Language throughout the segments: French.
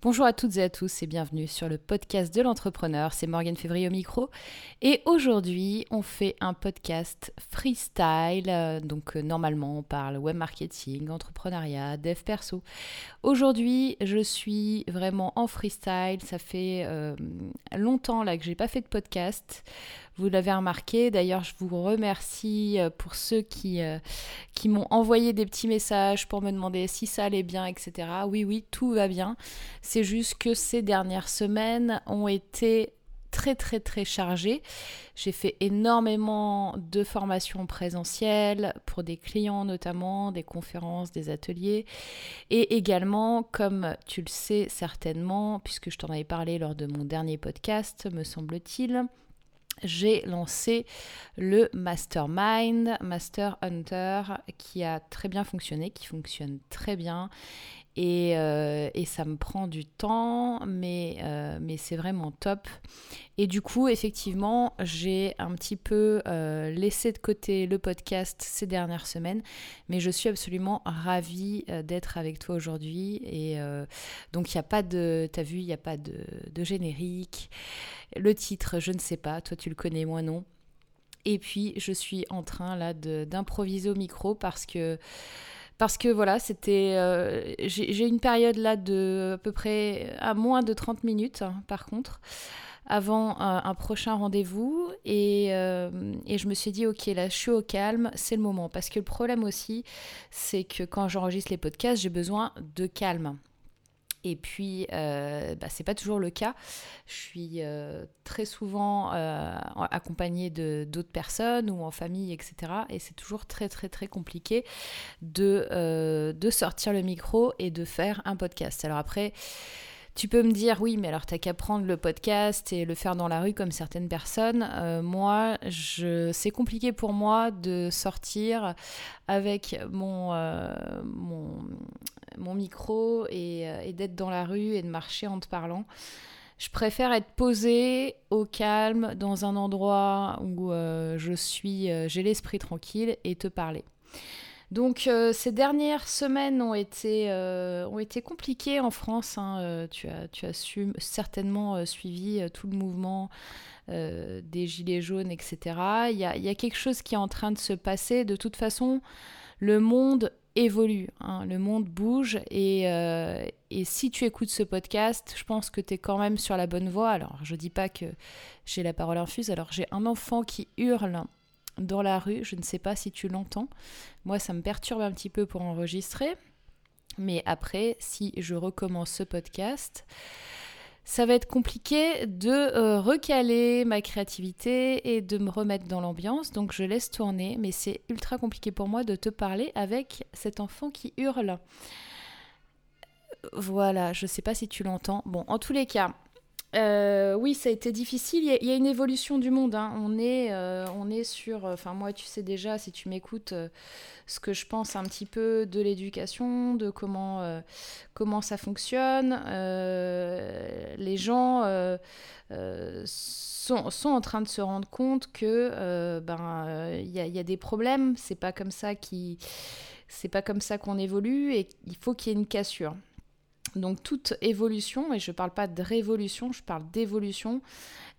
Bonjour à toutes et à tous et bienvenue sur le podcast de l'entrepreneur. C'est Morgane Février au micro. Et aujourd'hui, on fait un podcast freestyle. Donc, euh, normalement, on parle web marketing, entrepreneuriat, dev perso. Aujourd'hui, je suis vraiment en freestyle. Ça fait euh, longtemps là que j'ai pas fait de podcast. Vous l'avez remarqué. D'ailleurs, je vous remercie euh, pour ceux qui, qui m'ont envoyé des petits messages pour me demander si ça allait bien, etc. Oui, oui, tout va bien. C'est juste que ces dernières semaines ont été très très très chargées. J'ai fait énormément de formations présentielles pour des clients notamment, des conférences, des ateliers. Et également, comme tu le sais certainement, puisque je t'en avais parlé lors de mon dernier podcast, me semble-t-il, j'ai lancé le Mastermind, Master Hunter, qui a très bien fonctionné, qui fonctionne très bien. Et, euh, ça me prend du temps, mais, euh, mais c'est vraiment top. Et du coup, effectivement, j'ai un petit peu euh, laissé de côté le podcast ces dernières semaines, mais je suis absolument ravie d'être avec toi aujourd'hui. Et donc, il n'y a pas de, t'as vu, il n'y a pas de, de générique. Le titre, je ne sais pas, toi tu le connais, moi non. Et puis je suis en train là d'improviser au micro parce que parce que voilà, c'était euh, j'ai une période là de à peu près à moins de 30 minutes hein, par contre avant un, prochain rendez-vous. Et, euh, et, je me suis dit ok là je suis au calme c'est le moment. Parce que le problème aussi c'est que quand j'enregistre les podcasts j'ai besoin de calme et puis, euh, bah, c'est pas toujours le cas. Je suis euh, très souvent euh, accompagnée de d'autres personnes ou en famille, etc. Et c'est toujours très très très compliqué de, euh, de sortir le micro et de faire un podcast. Alors après, tu peux me dire, oui, mais alors t'as qu'à prendre le podcast et le faire dans la rue comme certaines personnes. Euh, moi, je, c'est compliqué pour moi de sortir avec mon, euh, mon, micro et, euh, et d'être dans la rue et de marcher en te parlant. Je préfère être posée au calme dans un endroit où je suis, j'ai l'esprit tranquille et te parler. Donc euh, ces dernières semaines ont été, euh, compliquées en France. Hein. Euh, tu, as, certainement suivi tout le mouvement des Gilets jaunes, etc. Il y, a, il y, a, quelque chose qui est en train de se passer. De toute façon, le monde évolue, hein. le monde bouge et, et, si tu écoutes ce podcast, je pense que tu es quand même sur la bonne voie. Alors je dis pas que j'ai la parole infuse, alors j'ai un enfant qui hurle dans la rue. Je ne sais pas si tu l'entends. Moi, ça me perturbe un petit peu pour enregistrer. Mais après, si je recommence ce podcast, ça va être compliqué de euh, recaler ma créativité et de me remettre dans l'ambiance. Donc je laisse tourner, mais c'est ultra compliqué pour moi de te parler avec cet enfant qui hurle. Voilà, je ne sais pas si tu l'entends. Bon, en tous les cas, euh, oui, ça a été difficile. Il y a, une évolution du monde. Hein. On, est, euh, on est sur. Enfin, moi, tu sais déjà, si tu m'écoutes, euh, ce que je pense un petit peu de l'éducation, de comment, comment ça fonctionne. les gens sont, sont, en train de se rendre compte que ben il y, y, a des problèmes. C'est pas comme ça qui. C'est pas comme ça qu'on évolue et il faut qu'il y ait une cassure. Donc toute évolution, et je ne parle pas de révolution, je parle d'évolution,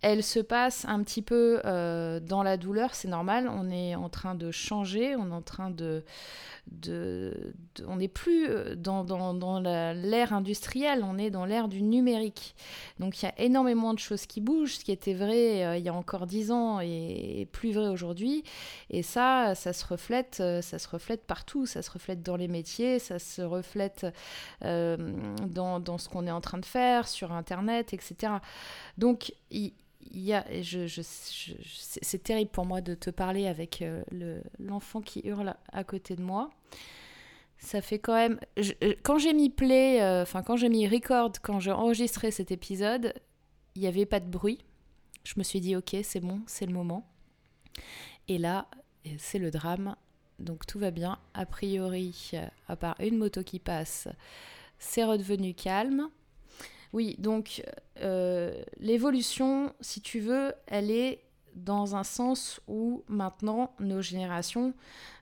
elle se passe un petit peu euh, dans la douleur, c'est normal, on est en train de changer, on est en train de... on n'est plus euh, dans, dans, l'ère industrielle, on est dans l'ère du numérique. Donc il y a énormément de choses qui bougent, ce qui était vrai euh, il y a encore dix ans et, plus vrai aujourd'hui. Et ça, ça se reflète, ça se reflète partout, ça se reflète dans les métiers, ça se reflète dans, ce qu'on est en train de faire, sur Internet, etc. Donc il y a, c'est terrible pour moi de te parler avec euh, l'enfant qui hurle à côté de moi. Ça fait quand même. Euh, quand j'ai mis play, euh, enfin, quand j'ai mis record, quand j'ai enregistré cet épisode, il n'y avait pas de bruit. Je me suis dit, ok, c'est bon, c'est le moment. Et là, c'est le drame. Donc tout va bien. A priori, à part une moto qui passe, c'est redevenu calme. Oui, donc euh, l'évolution, si tu veux, elle est dans un sens où maintenant nos générations,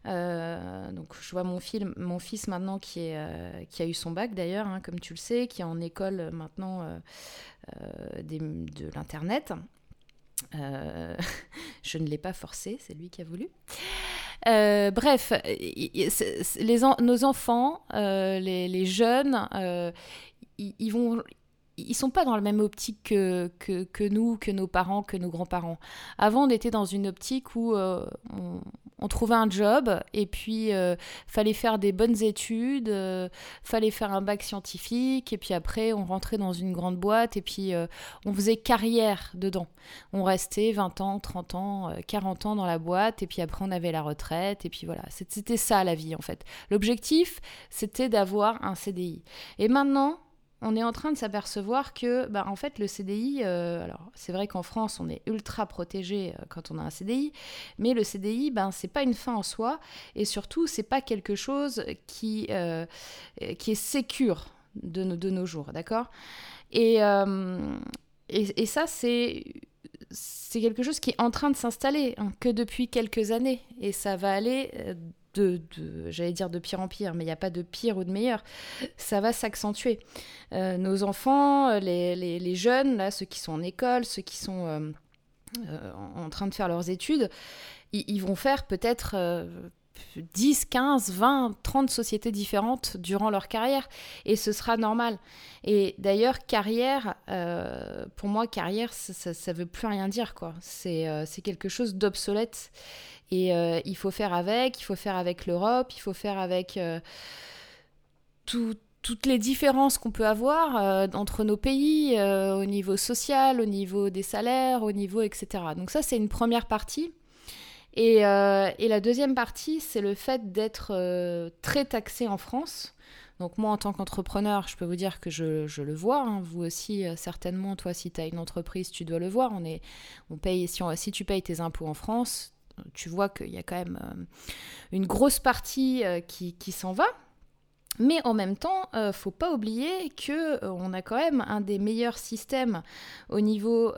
euh, donc je vois mon, mon fils maintenant qui, est, euh, qui a eu son bac d'ailleurs, hein, comme tu le sais, qui est en école maintenant de l'internet. je ne l'ai pas forcé, c'est lui qui a voulu. Bref, les nos enfants, les, les, jeunes, ils, vont, ils sont pas dans la même optique que, que, nous, que nos parents, que nos grands-parents. Avant, on était dans une optique où euh, on, trouvait un job et puis euh, fallait faire des bonnes études, euh, fallait faire un bac scientifique et puis après on rentrait dans une grande boîte et puis on faisait carrière dedans. On restait 20 ans, 30 ans, 40 ans dans la boîte et puis après on avait la retraite et puis voilà. C'était ça la vie en fait. L'objectif, c'était d'avoir un CDI. Et maintenant, on est en train de s'apercevoir que, bah, en fait, le CDI, euh, alors c'est vrai qu'en France, on est ultra protégé euh, quand on a un CDI, mais le CDI, ben, c'est pas une fin en soi, et surtout, c'est pas quelque chose qui, euh, qui est sécure de, de nos jours, d'accord? Et, et, ça, c'est quelque chose qui est en train de s'installer hein, que depuis quelques années, et ça va aller j'allais dire de pire en pire, mais il n'y a pas de pire ou de meilleur. Ça va s'accentuer. Euh, nos enfants, euh, les, jeunes, là, ceux qui sont en école, ceux qui sont euh, en train de faire leurs études, ils, vont faire peut-être 10, 15, 20, 30 sociétés différentes durant leur carrière. Et ce sera normal. Et d'ailleurs, carrière, pour moi, carrière, ça ne veut plus rien dire. quoi. C'est quelque chose d'obsolète. Et euh, il faut faire avec, il faut faire avec l'Europe, il faut faire avec euh, toutes les différences qu'on peut avoir euh, entre nos pays au niveau social, au niveau des salaires, au niveau etc. Donc ça, c'est une première partie. Et, et la deuxième partie, c'est le fait d'être très taxé en France. Donc moi, en tant qu'entrepreneur, je peux vous dire que je, je le vois. Hein. Vous aussi, certainement, toi, si tu as une entreprise, tu dois le voir. On est, on paye, si, tu payes tes impôts en France, tu vois qu'il y a quand même euh, une grosse partie euh, qui, qui s'en va. Mais en même temps, euh, faut pas oublier que on a quand même un des meilleurs systèmes au niveau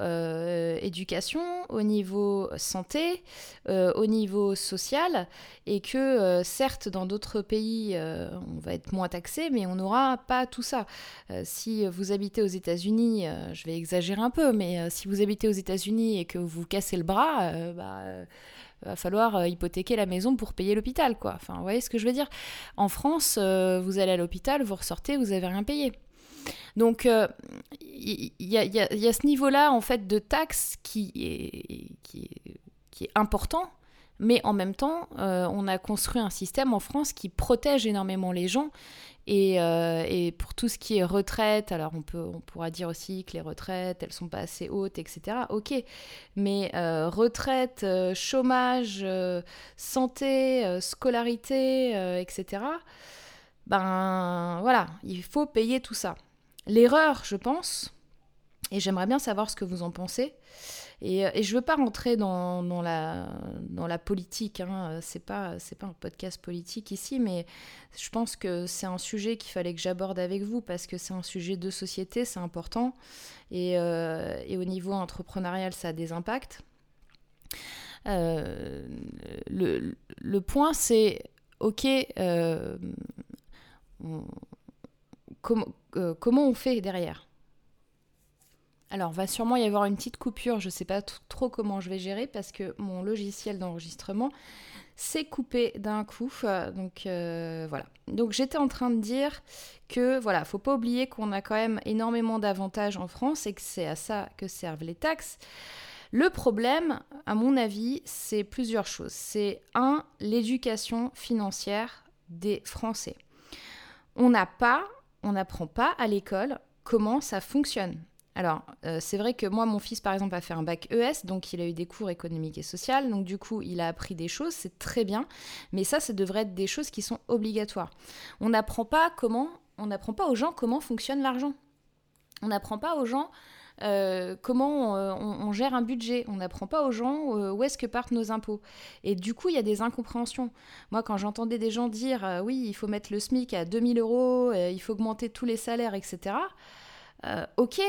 éducation, au niveau santé, au niveau social, et que certes dans d'autres pays on va être moins taxé, mais on n'aura pas tout ça. si vous habitez aux États-Unis, je vais exagérer un peu, mais si vous habitez aux États-Unis et que vous cassez le bras, bah va falloir euh, hypothéquer la maison pour payer l'hôpital, quoi. Enfin, vous voyez ce que je veux dire? En France, euh, vous allez à l'hôpital, vous ressortez, vous avez rien payé. Donc, il euh, y, a ce niveau-là, en fait, de taxes qui est, qui qui est important, mais en même temps, on a construit un système en France qui protège énormément les gens euh, et, pour tout ce qui est retraite, alors on, peut, on pourra dire aussi que les retraites, elles sont pas assez hautes, etc. Ok, mais euh, retraite, euh, chômage, santé, scolarité, etc. Ben voilà, il faut payer tout ça. L'erreur, je pense, et j'aimerais bien savoir ce que vous en pensez, euh, et, je ne veux pas rentrer dans, la, dans la politique, hein. c'est pas, pas un podcast politique ici, mais je pense que c'est un sujet qu'il fallait que j'aborde avec vous parce que c'est un sujet de société, c'est important, et, euh, et, au niveau entrepreneurial, ça a des impacts. Euh, le, le, point, c'est, ok, comment on fait derrière? Alors, va sûrement y avoir une petite coupure, je ne sais pas trop comment je vais gérer parce que mon logiciel d'enregistrement s'est coupé d'un coup. Donc euh, voilà. Donc j'étais en train de dire que voilà, faut pas oublier qu'on a quand même énormément d'avantages en France et que c'est à ça que servent les taxes. Le problème, à mon avis, c'est plusieurs choses. C'est un, l'éducation financière des Français. On n'a pas, on n'apprend pas à l'école comment ça fonctionne. Alors, euh, c'est vrai que moi, mon fils, par exemple, a fait un bac ES, donc il a eu des cours économiques et sociales, donc du coup, il a appris des choses, c'est très bien, mais ça, ça devrait être des choses qui sont obligatoires. On n'apprend pas comment, on n'apprend pas aux gens comment fonctionne l'argent. On n'apprend pas aux gens euh, comment euh, on, gère un budget. On n'apprend pas aux gens où est-ce que partent nos impôts. Et du coup, il y a des incompréhensions. Moi, quand j'entendais des gens dire oui, il faut mettre le SMIC à 2000 euros, il faut augmenter tous les salaires, etc. ok,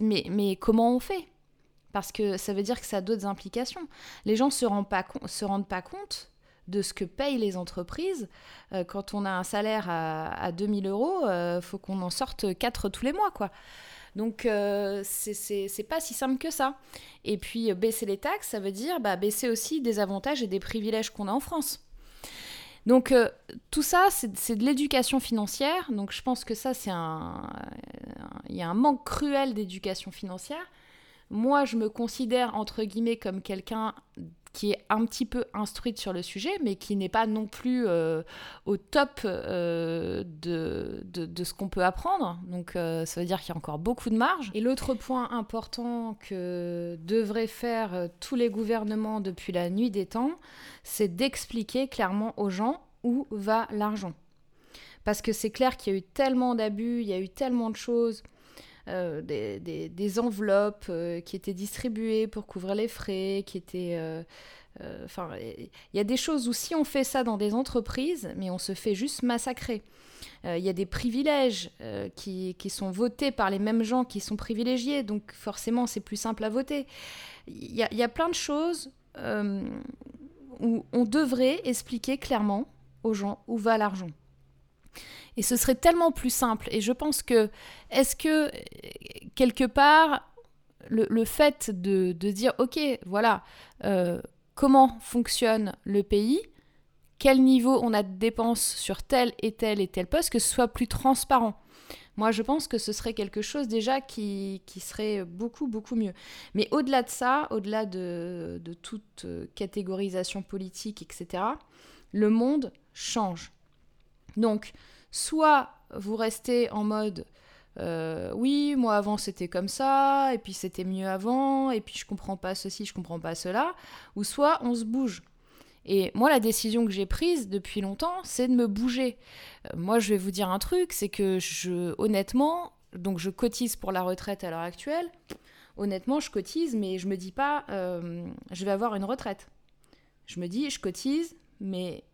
mais, mais comment on fait? Parce que ça veut dire que ça a d'autres implications. Les gens ne se, rendent pas se rendent pas compte de ce que payent les entreprises. Euh, quand on a un salaire à, à 2000 euros, euh, faut qu'on en sorte 4 tous les mois, quoi. Donc, euh, c'est pas si simple que ça. Et puis, baisser les taxes, ça veut dire bah, baisser aussi des avantages et des privilèges qu'on a en France. Donc, tout ça, c'est de l'éducation financière. Donc, je pense que ça, c'est un. Il y a un manque cruel d'éducation financière. Moi, je me considère, entre guillemets, comme quelqu'un qui est un petit peu instruite sur le sujet, mais qui n'est pas non plus euh, au top euh, de, de, ce qu'on peut apprendre. Donc euh, ça veut dire qu'il y a encore beaucoup de marge. Et l'autre point important que devraient faire tous les gouvernements depuis la nuit des temps, c'est d'expliquer clairement aux gens où va l'argent. Parce que c'est clair qu'il y a eu tellement d'abus, il y a eu tellement de choses. Euh, des, des, enveloppes euh, qui étaient distribuées pour couvrir les frais, qui étaient... Euh, enfin, il y a des choses où si on fait ça dans des entreprises, mais on se fait juste massacrer. Il y a des privilèges qui, qui, sont votés par les mêmes gens qui sont privilégiés, donc forcément c'est plus simple à voter. Il y, y, a plein de choses où on devrait expliquer clairement aux gens où va l'argent. Et ce serait tellement plus simple. Et je pense que, est-ce que, quelque part, le, fait de, dire, OK, voilà, euh, comment fonctionne le pays, quel niveau on a de dépenses sur tel et tel et tel poste, que ce soit plus transparent. Moi, je pense que ce serait quelque chose déjà qui, serait beaucoup, beaucoup mieux. Mais au-delà de ça, au-delà de, de toute euh, catégorisation politique, etc., le monde change. Donc, Soit vous restez en mode euh, oui, moi avant c'était comme ça, et puis c'était mieux avant, et puis je comprends pas ceci, je comprends pas cela, ou soit on se bouge. Et moi, la décision que j'ai prise depuis longtemps, c'est de me bouger. Euh, moi, je vais vous dire un truc, c'est que je, honnêtement, donc je cotise pour la retraite à l'heure actuelle. Honnêtement, je cotise, mais je me dis pas, euh, je vais avoir une retraite. Je me dis, je cotise, mais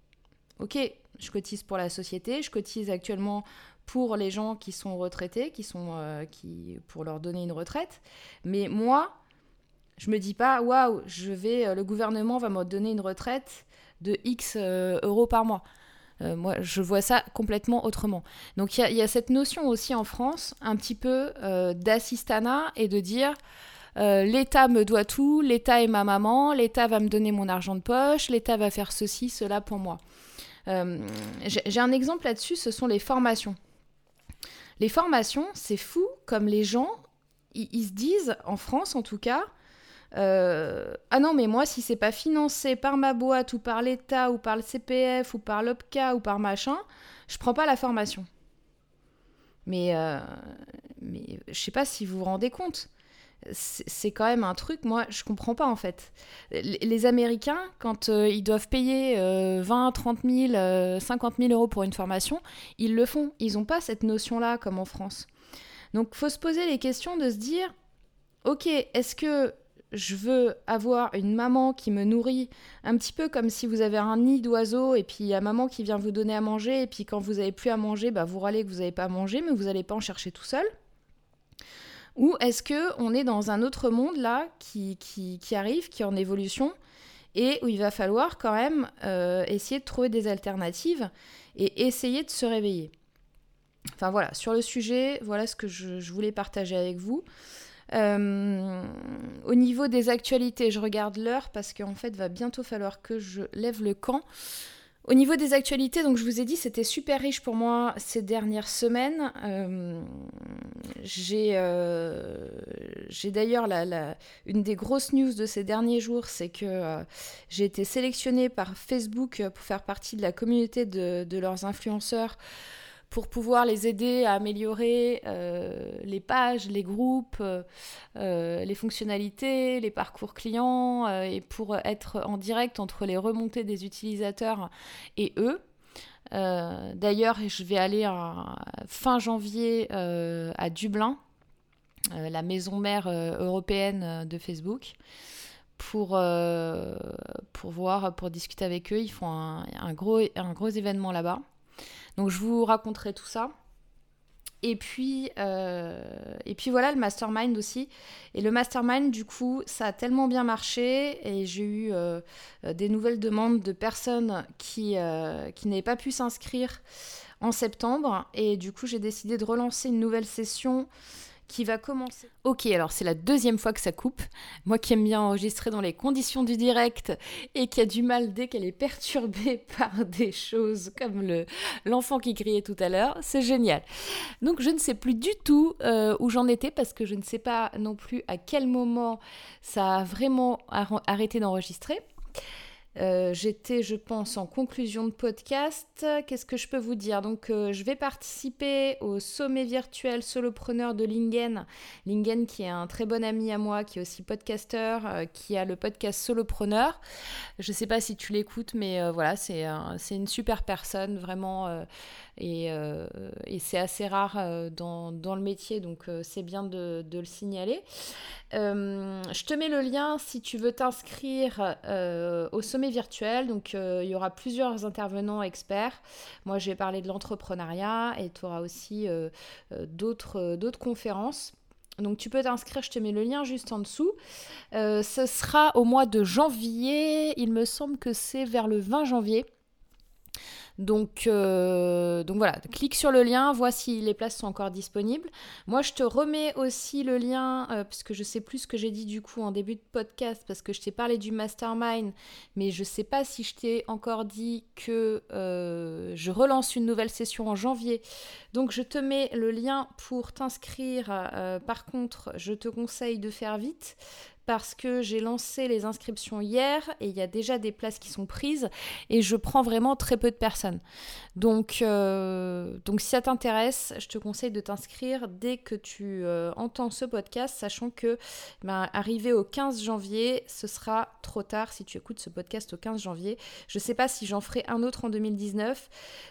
ok, je cotise pour la société, je cotise actuellement pour les gens qui sont retraités, qui sont euh, qui pour leur donner une retraite. Mais moi, je me dis pas waouh, je vais euh, le gouvernement va me donner une retraite de X euh, euros par mois. moi, je vois ça complètement autrement. Donc, il y, a cette notion aussi en France, un petit peu d'assistanat et de dire l'État me doit tout, l'État est ma maman, l'État va me donner mon argent de poche, l'État va faire ceci, cela pour moi. Euh, j'ai un exemple là-dessus, ce sont les formations. Les formations, c'est fou comme les gens, ils se disent, en France en tout cas, euh, ah non, mais moi, si c'est pas financé par ma boîte ou par l'État ou par le CPF ou par l'OPCA ou par machin, je prends pas la formation. Mais, euh, mais je sais pas si vous vous rendez compte c'est quand même un truc, moi, je comprends pas en fait. Les Américains, quand euh, ils doivent payer 20, 30 000, 50 000 euros pour une formation, ils le font. Ils n'ont pas cette notion-là comme en France. Donc, faut se poser les questions de se dire, ok, est-ce que je veux avoir une maman qui me nourrit un petit peu comme si vous avez un nid d'oiseaux et puis il y a maman qui vient vous donner à manger et puis quand vous avez plus à manger, bah vous râlez que vous n'avez pas à manger mais vous n'allez pas en chercher tout seul? Ou est-ce que on est dans un autre monde là qui, arrive, qui est en évolution et où il va falloir quand même euh, essayer de trouver des alternatives et essayer de se réveiller. Enfin voilà, sur le sujet, voilà ce que je, voulais partager avec vous. Euh, au niveau des actualités, je regarde l'heure parce qu'en fait, va bientôt falloir que je lève le camp. Au niveau des actualités, donc je vous ai dit, c'était super riche pour moi ces dernières semaines. Euh, euh, j'ai d'ailleurs une des grosses news de ces derniers jours, c'est que euh, j'ai été sélectionnée par Facebook pour faire partie de la communauté de leurs influenceurs pour pouvoir les aider à améliorer euh, les pages, les groupes, euh, euh, les fonctionnalités, les parcours clients, et pour être en direct entre les remontées des utilisateurs et eux. D'ailleurs, je vais aller fin janvier à Dublin, la maison mère européenne de Facebook pour, pour voir, pour discuter avec eux. Ils font un, gros, un gros événement là-bas. Donc je vous raconterai tout ça. Et puis, euh, et puis voilà, le mastermind aussi. Et le mastermind, du coup, ça a tellement bien marché et j'ai eu euh, des nouvelles demandes de personnes euh, qui n'avaient pas pu s'inscrire en septembre. Et du coup, j'ai décidé de relancer une nouvelle session qui va commencer. Ok, alors c'est la deuxième fois que ça coupe. Moi qui aime bien enregistrer dans les conditions du direct et qui a du mal dès qu'elle est perturbée par des choses comme le l'enfant qui criait tout à l'heure, c'est génial. Donc je ne sais plus du tout euh, où j'en étais parce que je ne sais pas non plus à quel moment ça a vraiment arrêté d'enregistrer. Euh, j'étais, je pense, en conclusion de podcast. Qu'est-ce que je peux vous dire? Donc, euh, je vais participer au sommet virtuel solopreneur de Lingen. Lingen, qui est un très bon ami à moi, qui est aussi podcasteur, euh, qui a le podcast Solopreneur. Je ne sais pas si tu l'écoutes, mais voilà, c'est une super personne, vraiment. et, c'est assez rare dans, le métier, donc c'est bien de, de, le signaler. je te mets le lien si tu veux t'inscrire au sommet virtuel. Donc, euh, il y aura plusieurs intervenants experts. Moi, je vais parler de l'entrepreneuriat et tu auras aussi euh, euh, d'autres, d'autres conférences. Donc tu peux t'inscrire, je te mets le lien juste en dessous. ce sera au mois de janvier, il me semble que c'est vers le 20 janvier. Donc, euh, donc voilà, clique sur le lien, vois si les places sont encore disponibles. Moi, je te remets aussi le lien, euh, puisque je sais plus ce que j'ai dit du coup en début de podcast, parce que je t'ai parlé du mastermind, mais je sais pas si je t'ai encore dit que euh, je relance une nouvelle session en janvier. Donc, je te mets le lien pour t'inscrire. par contre, je te conseille de faire vite parce que j'ai lancé les inscriptions hier et il y a déjà des places qui sont prises et je prends vraiment très peu de personnes. Donc, euh, si ça t'intéresse, je te conseille de t'inscrire dès que tu euh, entends ce podcast, sachant que ben, arrivé au 15 janvier, ce sera trop tard si tu écoutes ce podcast au 15 janvier. Je ne sais pas si j'en ferai un autre en 2019.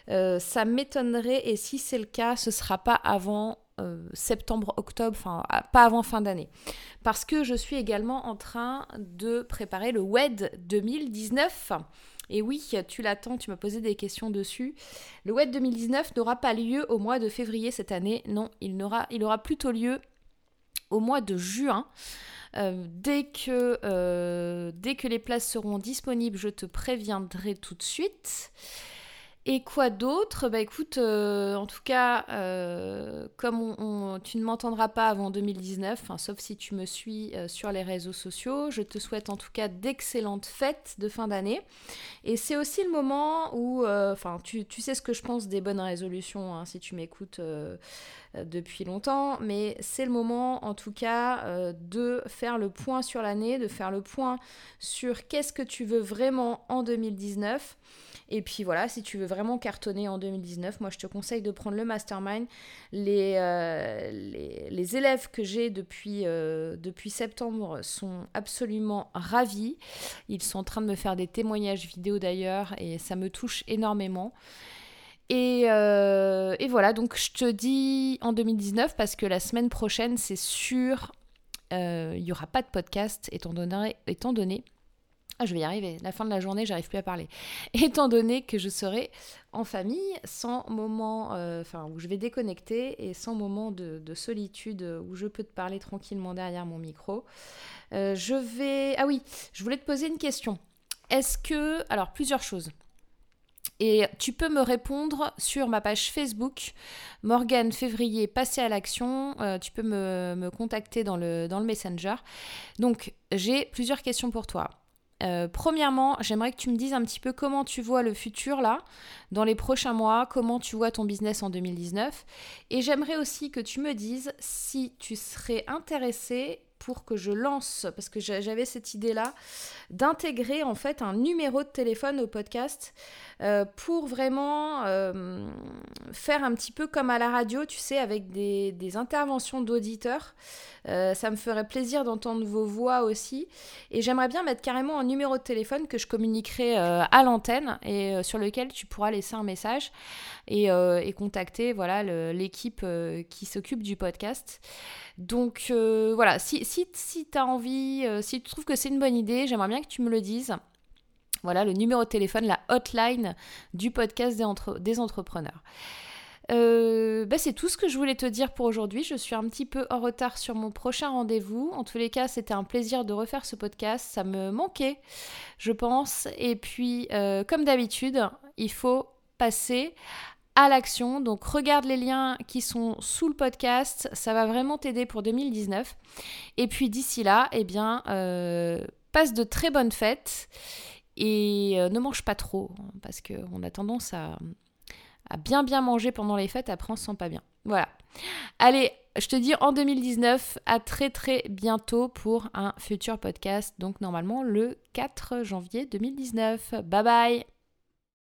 Euh, ça m'étonnerait et si c'est le cas, ce sera pas avant euh, septembre, octobre, enfin pas avant fin d'année. Parce que je suis également en train de préparer le WED 2019. Et oui, tu l'attends, tu m'as posé des questions dessus. Le WED 2019 n'aura pas lieu au mois de février cette année. Non, il aura, il plutôt lieu au mois de juin. Euh, dès, que, euh, dès que les places seront disponibles, je te préviendrai tout de suite. Et quoi d'autre? Bah écoute, euh, en tout cas, euh, comme tu ne m'entendras pas avant 2019, sauf si tu me suis euh, sur les réseaux sociaux, je te souhaite en tout cas d'excellentes fêtes de fin d'année. Et c'est aussi le moment où, enfin, tu, sais ce que je pense des bonnes résolutions, hein, si tu m'écoutes depuis longtemps, mais c'est le moment en tout cas de faire le point sur l'année, de faire le point sur qu'est-ce que tu veux vraiment en 2019. Et puis voilà, si tu veux vraiment cartonner en 2019, moi je te conseille de prendre le mastermind. Les, euh, les, élèves que j'ai depuis, euh, depuis septembre sont absolument ravis. Ils sont en train de me faire des témoignages vidéo d'ailleurs et ça me touche énormément. Et, euh, et, voilà, donc je te dis en 2019 parce que la semaine prochaine, c'est sûr, il n'y aura pas de podcast étant donné, étant donné ah, je vais y arriver. La fin de la journée, j'arrive plus à parler. Étant donné que je serai en famille, sans moment, euh, enfin, où je vais déconnecter et sans moment de, solitude où je peux te parler tranquillement derrière mon micro. Euh, je vais. Ah oui, je voulais te poser une question. Est-ce que. Alors, plusieurs choses. Et tu peux me répondre sur ma page Facebook, Morgane Février, passer à l'action. Euh, tu peux me, me, contacter dans le, dans le Messenger. Donc, j'ai plusieurs questions pour toi. Euh, premièrement, j'aimerais que tu me dises un petit peu comment tu vois le futur là, dans les prochains mois, comment tu vois ton business en 2019. Et j'aimerais aussi que tu me dises si tu serais intéressé pour que je lance, parce que j'avais cette idée-là, d'intégrer en fait un numéro de téléphone au podcast euh, pour vraiment euh, faire un petit peu comme à la radio, tu sais, avec des, interventions d'auditeurs. Euh, ça me ferait plaisir d'entendre vos voix aussi. Et j'aimerais bien mettre carrément un numéro de téléphone que je communiquerai à l'antenne et sur lequel tu pourras laisser un message et, contacter voilà l'équipe qui s'occupe du podcast. Donc voilà, si, si, si tu as envie, si tu trouves que c'est une bonne idée, j'aimerais bien que tu me le dises. Voilà le numéro de téléphone, la hotline du podcast des, entrepreneurs. Euh, bah, c'est tout ce que je voulais te dire pour aujourd'hui. Je suis un petit peu en retard sur mon prochain rendez-vous. En tous les cas, c'était un plaisir de refaire ce podcast. Ça me manquait, je pense. Et puis, euh, comme d'habitude, il faut passer à l'action. Donc regarde les liens qui sont sous le podcast, ça va vraiment t'aider pour 2019. Et puis d'ici là, eh bien, euh, passe de très bonnes fêtes et ne mange pas trop parce qu'on a tendance à à bien bien manger pendant les fêtes, après on se sent pas bien. Voilà. Allez, je te dis en 2019, à très très bientôt pour un futur podcast, donc normalement le 4 janvier 2019. Bye bye